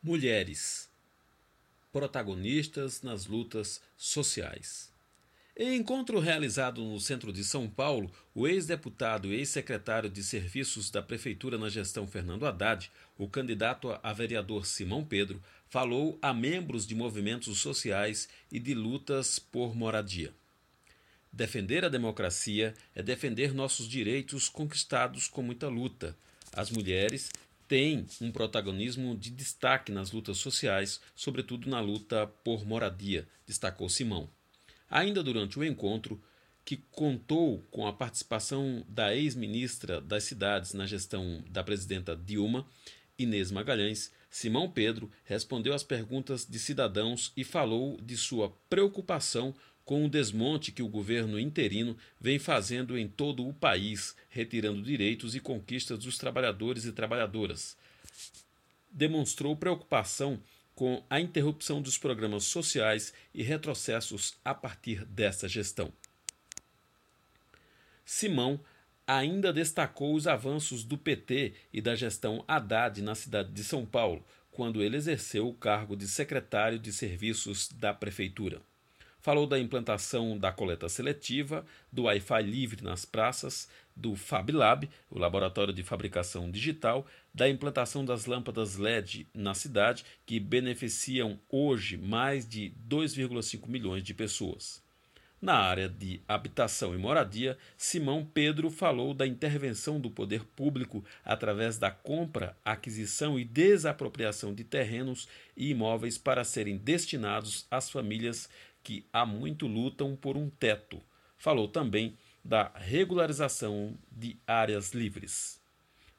Mulheres protagonistas nas lutas sociais. Em encontro realizado no centro de São Paulo, o ex-deputado e ex-secretário de Serviços da Prefeitura na gestão Fernando Haddad, o candidato a vereador Simão Pedro, falou a membros de movimentos sociais e de lutas por moradia. Defender a democracia é defender nossos direitos conquistados com muita luta. As mulheres tem um protagonismo de destaque nas lutas sociais, sobretudo na luta por moradia, destacou Simão. Ainda durante o encontro, que contou com a participação da ex-ministra das Cidades na gestão da presidenta Dilma, Inês Magalhães, Simão Pedro respondeu às perguntas de cidadãos e falou de sua preocupação com o desmonte que o governo interino vem fazendo em todo o país, retirando direitos e conquistas dos trabalhadores e trabalhadoras. Demonstrou preocupação com a interrupção dos programas sociais e retrocessos a partir dessa gestão. Simão ainda destacou os avanços do PT e da gestão Haddad na cidade de São Paulo, quando ele exerceu o cargo de secretário de Serviços da Prefeitura. Falou da implantação da coleta seletiva, do Wi-Fi livre nas praças, do FabLab, o laboratório de fabricação digital, da implantação das lâmpadas LED na cidade, que beneficiam hoje mais de 2,5 milhões de pessoas. Na área de habitação e moradia, Simão Pedro falou da intervenção do poder público através da compra, aquisição e desapropriação de terrenos e imóveis para serem destinados às famílias que há muito lutam por um teto. Falou também da regularização de áreas livres.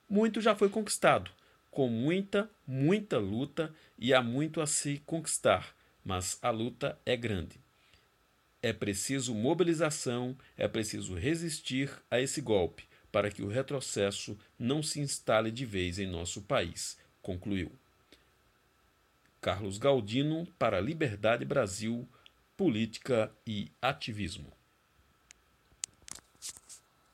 Muito já foi conquistado, com muita, muita luta e há muito a se conquistar, mas a luta é grande. É preciso mobilização, é preciso resistir a esse golpe para que o retrocesso não se instale de vez em nosso país, concluiu. Carlos Galdino para Liberdade Brasil política e ativismo.